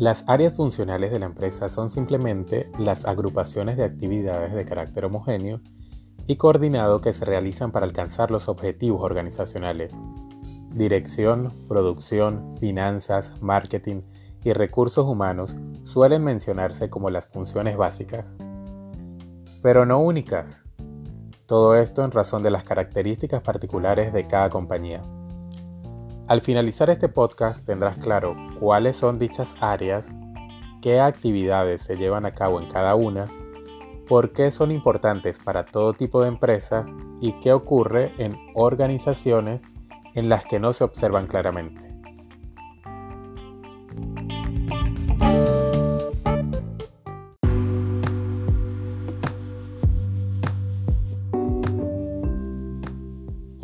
Las áreas funcionales de la empresa son simplemente las agrupaciones de actividades de carácter homogéneo y coordinado que se realizan para alcanzar los objetivos organizacionales. Dirección, producción, finanzas, marketing y recursos humanos suelen mencionarse como las funciones básicas, pero no únicas. Todo esto en razón de las características particulares de cada compañía. Al finalizar este podcast tendrás claro cuáles son dichas áreas, qué actividades se llevan a cabo en cada una, por qué son importantes para todo tipo de empresa y qué ocurre en organizaciones en las que no se observan claramente.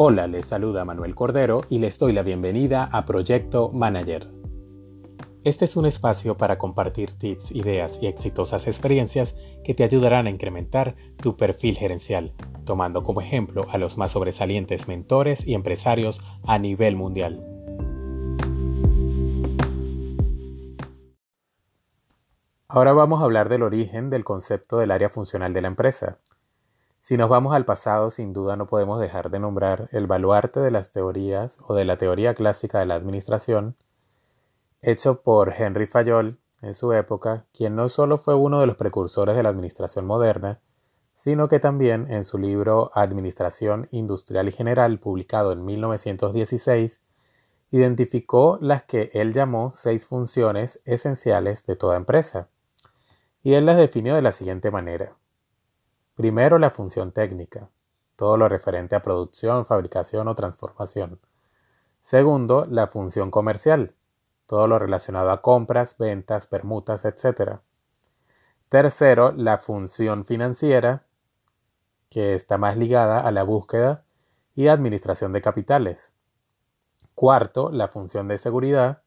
Hola, les saluda Manuel Cordero y les doy la bienvenida a Proyecto Manager. Este es un espacio para compartir tips, ideas y exitosas experiencias que te ayudarán a incrementar tu perfil gerencial, tomando como ejemplo a los más sobresalientes mentores y empresarios a nivel mundial. Ahora vamos a hablar del origen del concepto del área funcional de la empresa. Si nos vamos al pasado, sin duda no podemos dejar de nombrar el baluarte de las teorías o de la teoría clásica de la administración, hecho por Henry Fayol en su época, quien no solo fue uno de los precursores de la administración moderna, sino que también en su libro Administración Industrial y General, publicado en 1916, identificó las que él llamó seis funciones esenciales de toda empresa. Y él las definió de la siguiente manera. Primero, la función técnica, todo lo referente a producción, fabricación o transformación. Segundo, la función comercial, todo lo relacionado a compras, ventas, permutas, etc. Tercero, la función financiera, que está más ligada a la búsqueda y administración de capitales. Cuarto, la función de seguridad,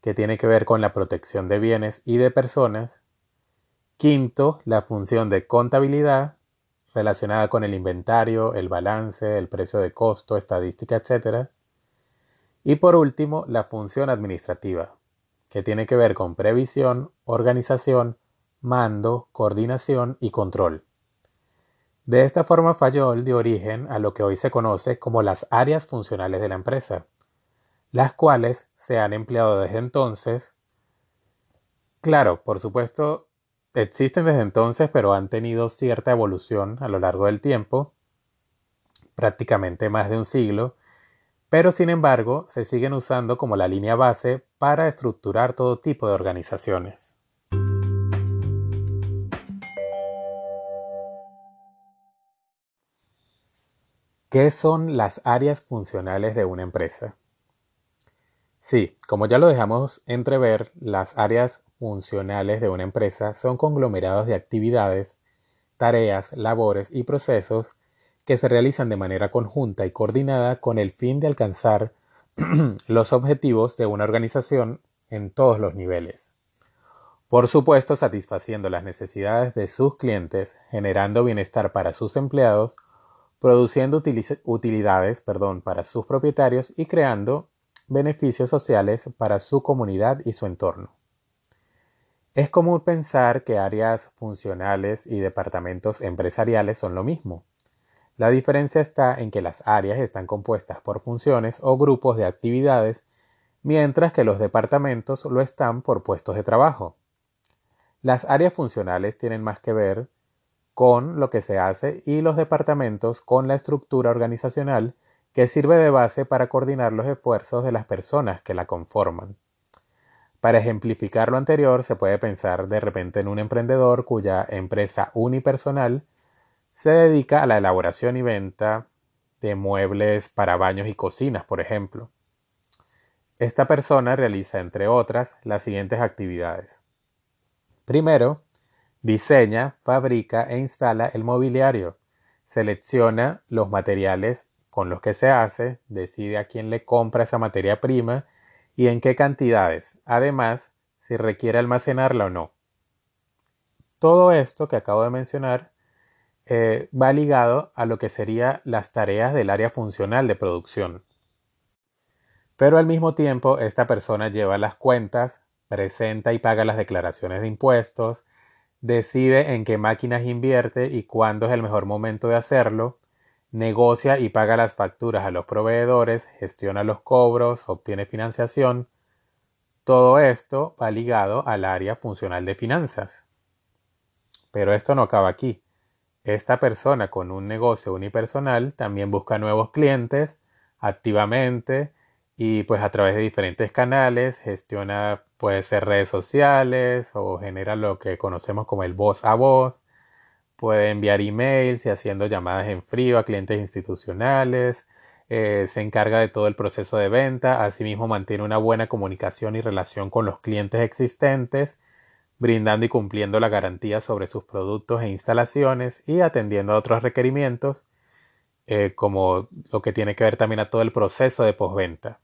que tiene que ver con la protección de bienes y de personas. Quinto, la función de contabilidad relacionada con el inventario, el balance, el precio de costo, estadística, etc. Y por último, la función administrativa, que tiene que ver con previsión, organización, mando, coordinación y control. De esta forma Fayol dio origen a lo que hoy se conoce como las áreas funcionales de la empresa, las cuales se han empleado desde entonces. Claro, por supuesto, existen desde entonces, pero han tenido cierta evolución a lo largo del tiempo, prácticamente más de un siglo, pero sin embargo se siguen usando como la línea base para estructurar todo tipo de organizaciones. ¿Qué son las áreas funcionales de una empresa? Sí, como ya lo dejamos entrever, las áreas funcionales de una empresa son conglomerados de actividades, tareas, labores y procesos que se realizan de manera conjunta y coordinada con el fin de alcanzar los objetivos de una organización en todos los niveles. Por supuesto, satisfaciendo las necesidades de sus clientes, generando bienestar para sus empleados, produciendo utilidades perdón, para sus propietarios y creando beneficios sociales para su comunidad y su entorno. Es común pensar que áreas funcionales y departamentos empresariales son lo mismo. La diferencia está en que las áreas están compuestas por funciones o grupos de actividades, mientras que los departamentos lo están por puestos de trabajo. Las áreas funcionales tienen más que ver con lo que se hace y los departamentos con la estructura organizacional que sirve de base para coordinar los esfuerzos de las personas que la conforman. Para ejemplificar lo anterior, se puede pensar de repente en un emprendedor cuya empresa unipersonal se dedica a la elaboración y venta de muebles para baños y cocinas, por ejemplo. Esta persona realiza, entre otras, las siguientes actividades. Primero, diseña, fabrica e instala el mobiliario, selecciona los materiales con los que se hace, decide a quién le compra esa materia prima y en qué cantidades, además si requiere almacenarla o no. Todo esto que acabo de mencionar eh, va ligado a lo que serían las tareas del área funcional de producción. Pero al mismo tiempo, esta persona lleva las cuentas, presenta y paga las declaraciones de impuestos, decide en qué máquinas invierte y cuándo es el mejor momento de hacerlo, negocia y paga las facturas a los proveedores, gestiona los cobros, obtiene financiación. Todo esto va ligado al área funcional de finanzas. Pero esto no acaba aquí. Esta persona con un negocio unipersonal también busca nuevos clientes activamente y pues a través de diferentes canales gestiona puede ser redes sociales o genera lo que conocemos como el voz a voz. Puede enviar emails y haciendo llamadas en frío a clientes institucionales. Eh, se encarga de todo el proceso de venta. Asimismo mantiene una buena comunicación y relación con los clientes existentes, brindando y cumpliendo la garantía sobre sus productos e instalaciones y atendiendo a otros requerimientos, eh, como lo que tiene que ver también a todo el proceso de postventa.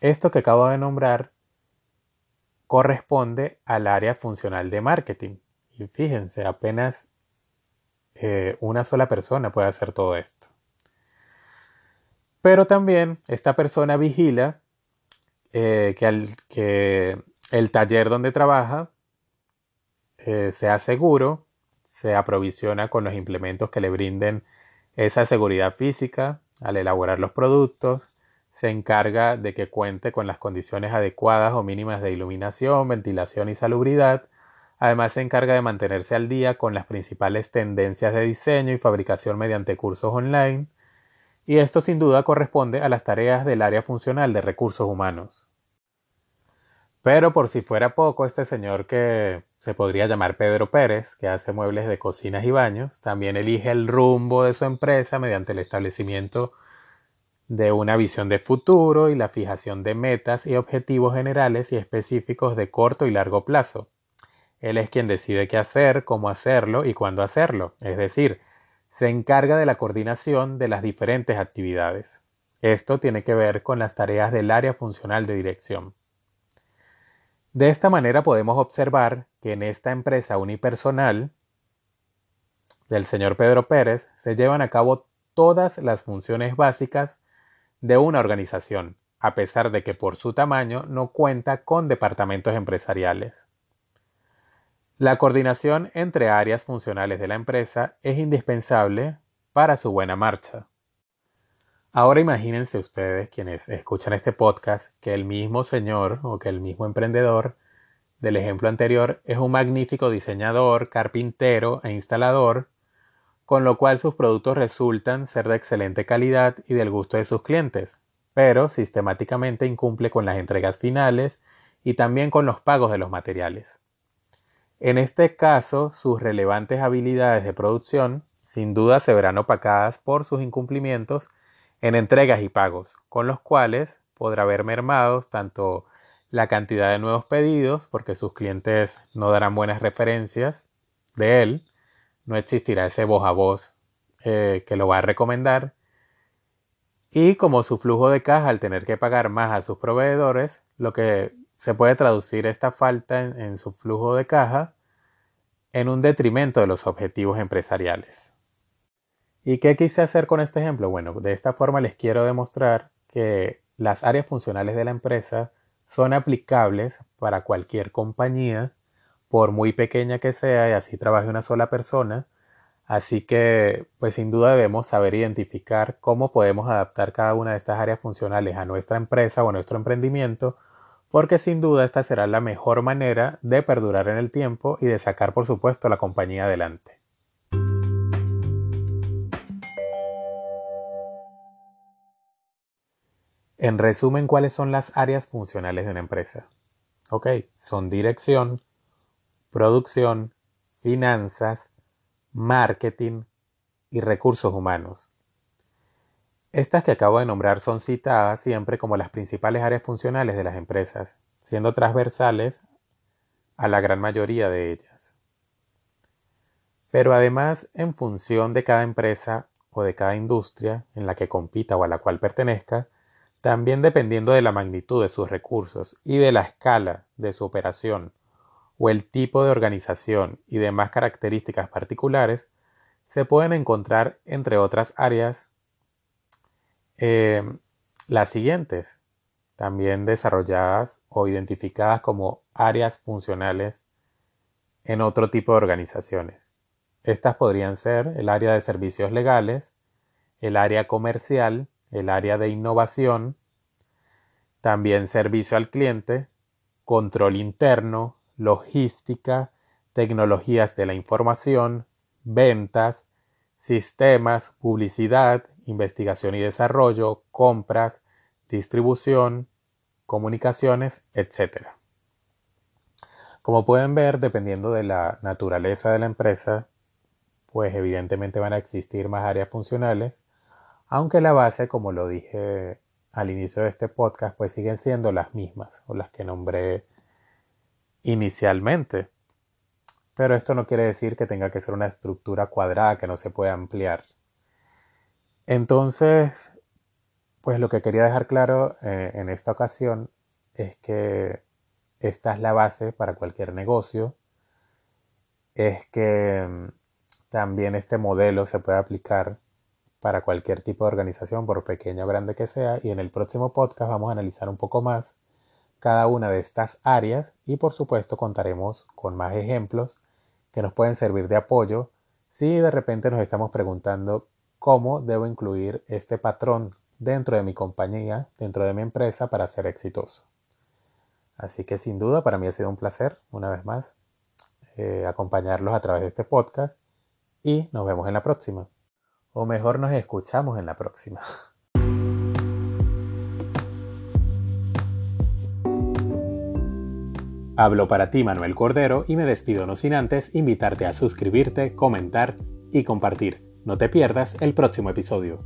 Esto que acabo de nombrar corresponde al área funcional de marketing. Y fíjense, apenas eh, una sola persona puede hacer todo esto. Pero también esta persona vigila eh, que, el taller donde trabaja eh, sea seguro, se aprovisiona con los implementos que le brinden esa seguridad física al elaborar los productos, se encarga de que cuente con las condiciones adecuadas o mínimas de iluminación, ventilación y salubridad. Además se encarga de mantenerse al día con las principales tendencias de diseño y fabricación mediante cursos online. Y esto sin duda corresponde a las tareas del área funcional de recursos humanos. Pero por si fuera poco, este señor que se podría llamar Pedro Pérez, que hace muebles de cocinas y baños, también elige el rumbo de su empresa mediante el establecimiento de una visión de futuro y la fijación de metas y objetivos generales y específicos de corto y largo plazo. Él es quien decide qué hacer, cómo hacerlo y cuándo hacerlo, es decir, se encarga de la coordinación de las diferentes actividades. Esto tiene que ver con las tareas del área funcional de dirección. De esta manera podemos observar que en esta empresa unipersonal del señor Pedro Pérez se llevan a cabo todas las funciones básicas de una organización, a pesar de que por su tamaño no cuenta con departamentos empresariales. La coordinación entre áreas funcionales de la empresa es indispensable para su buena marcha. Ahora imagínense ustedes, quienes escuchan este podcast, que el mismo señor o que el mismo emprendedor del ejemplo anterior es un magnífico diseñador, carpintero e instalador con lo cual sus productos resultan ser de excelente calidad y del gusto de sus clientes, pero sistemáticamente incumple con las entregas finales y también con los pagos de los materiales. En este caso, sus relevantes habilidades de producción sin duda se verán opacadas por sus incumplimientos en entregas y pagos, con los cuales podrá ver mermados tanto la cantidad de nuevos pedidos, porque sus clientes no darán buenas referencias de él, no existirá ese voz a voz eh, que lo va a recomendar. Y como su flujo de caja al tener que pagar más a sus proveedores, lo que se puede traducir esta falta en, en su flujo de caja en un detrimento de los objetivos empresariales. ¿Y qué quise hacer con este ejemplo? Bueno, de esta forma les quiero demostrar que las áreas funcionales de la empresa son aplicables para cualquier compañía por muy pequeña que sea y así trabaje una sola persona. Así que, pues sin duda debemos saber identificar cómo podemos adaptar cada una de estas áreas funcionales a nuestra empresa o a nuestro emprendimiento, porque sin duda esta será la mejor manera de perdurar en el tiempo y de sacar, por supuesto, la compañía adelante. En resumen, ¿cuáles son las áreas funcionales de una empresa? Ok, son dirección, producción, finanzas, marketing y recursos humanos. Estas que acabo de nombrar son citadas siempre como las principales áreas funcionales de las empresas, siendo transversales a la gran mayoría de ellas. Pero además, en función de cada empresa o de cada industria en la que compita o a la cual pertenezca, también dependiendo de la magnitud de sus recursos y de la escala de su operación o el tipo de organización y demás características particulares, se pueden encontrar, entre otras áreas, eh, las siguientes, también desarrolladas o identificadas como áreas funcionales en otro tipo de organizaciones. Estas podrían ser el área de servicios legales, el área comercial, el área de innovación, también servicio al cliente, control interno, logística, tecnologías de la información, ventas, sistemas, publicidad, investigación y desarrollo, compras, distribución, comunicaciones, etc. Como pueden ver, dependiendo de la naturaleza de la empresa, pues evidentemente van a existir más áreas funcionales, aunque la base, como lo dije al inicio de este podcast, pues siguen siendo las mismas o las que nombré inicialmente. Pero esto no quiere decir que tenga que ser una estructura cuadrada que no se pueda ampliar. Entonces, pues lo que quería dejar claro eh, en esta ocasión es que esta es la base para cualquier negocio. Es que mm, también este modelo se puede aplicar para cualquier tipo de organización, por pequeña o grande que sea. Y en el próximo podcast vamos a analizar un poco más cada una de estas áreas y por supuesto contaremos con más ejemplos que nos pueden servir de apoyo si de repente nos estamos preguntando cómo debo incluir este patrón dentro de mi compañía, dentro de mi empresa para ser exitoso. Así que sin duda para mí ha sido un placer, una vez más, eh, acompañarlos a través de este podcast y nos vemos en la próxima. O mejor nos escuchamos en la próxima. Hablo para ti Manuel Cordero y me despido no sin antes invitarte a suscribirte, comentar y compartir. No te pierdas el próximo episodio.